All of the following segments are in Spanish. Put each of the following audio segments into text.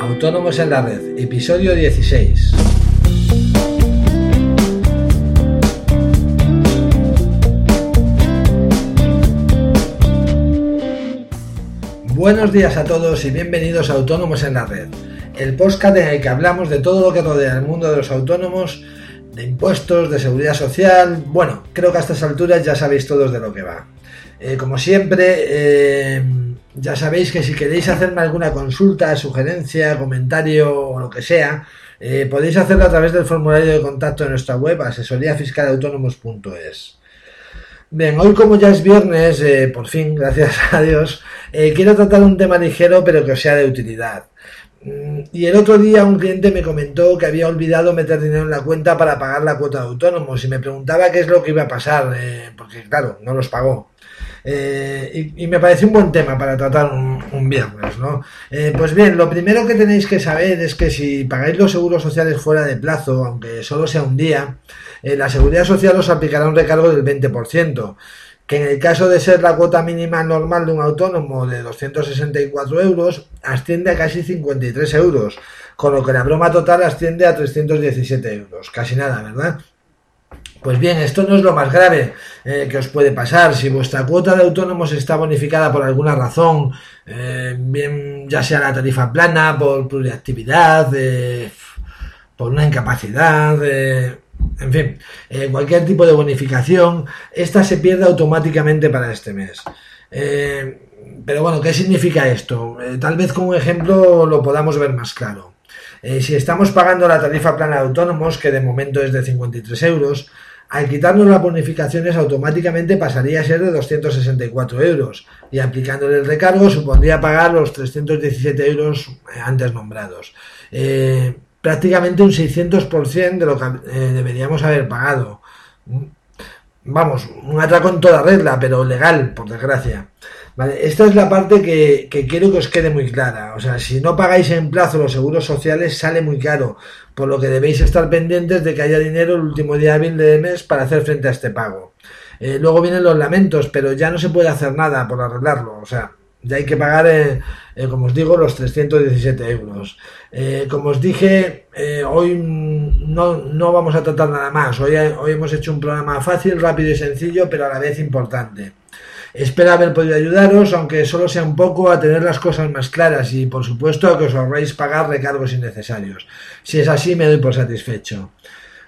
Autónomos en la Red, episodio 16. Buenos días a todos y bienvenidos a Autónomos en la Red, el podcast en el que hablamos de todo lo que rodea el mundo de los autónomos, de impuestos, de seguridad social. Bueno, creo que a estas alturas ya sabéis todos de lo que va. Eh, como siempre, eh, ya sabéis que si queréis hacerme alguna consulta, sugerencia, comentario o lo que sea, eh, podéis hacerlo a través del formulario de contacto de nuestra web asesoríafiscalautónomos.es. Bien, hoy como ya es viernes, por fin, gracias a Dios, quiero tratar un tema ligero pero que sea de utilidad. Mm, y el otro día un cliente me comentó que había olvidado meter dinero en la cuenta para pagar la cuota de autónomos y me preguntaba qué es lo que iba a pasar, porque claro, no los pagó. Eh, y, me parece un buen tema para tratar un, viernes, ¿no? Eh, pues bien, lo primero que tenéis que saber es que si pagáis los seguros sociales fuera de plazo, aunque solo sea un día, eh, la seguridad social os aplicará un recargo del 20%, que en el caso de ser la cuota mínima normal de un autónomo de 264 euros, asciende a casi 53 euros, con lo que la broma total asciende a 317 euros, casi nada, ¿verdad? Pues bien, esto no es lo más grave eh, que os puede pasar. Si vuestra cuota de autónomos está bonificada por alguna razón, eh, bien ya sea la tarifa plana, por pluriactividad, eh, por una incapacidad, en fin, cualquier tipo de bonificación, esta se pierde automáticamente para este mes. pero bueno, ¿qué significa esto? tal vez con un ejemplo lo podamos ver más claro. si estamos pagando la tarifa plana de autónomos, que de momento es de 53 euros, al quitarnos las bonificaciones automáticamente pasaría a ser de 264 euros y aplicándole el recargo supondría pagar los 317 euros eh, antes nombrados. Eh, prácticamente un 600% de lo que eh, deberíamos haber pagado. Vamos, un atraco en toda regla, pero legal, por desgracia. Vale, esta es la parte que, quiero que os quede muy clara. O sea, si no pagáis en plazo los seguros sociales, sale muy caro, por lo que debéis estar pendientes de que haya dinero el último día hábil de mes para hacer frente a este pago. Eh, luego vienen los lamentos, pero ya no se puede hacer nada por arreglarlo. O sea, ya hay que pagar, eh, eh, como os digo, los 317 euros. como os dije, hoy no, no, vamos a tratar nada más. Hoy, hoy hemos hecho un programa fácil, rápido y sencillo, pero a la vez importante. Espero haber podido ayudaros, aunque solo sea un poco, a tener las cosas más claras y, por supuesto, a que os ahorréis pagar recargos innecesarios. Si es así, me doy por satisfecho.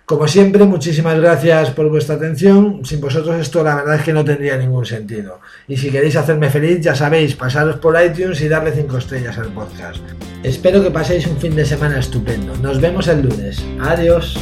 Como siempre, muchísimas gracias por vuestra atención. Sin vosotros esto la verdad es que no tendría ningún sentido. Y si queréis hacerme feliz, ya sabéis, pasaros por iTunes y darle 5 estrellas al podcast. Espero que paséis un fin de semana estupendo. Nos vemos el lunes. Adiós.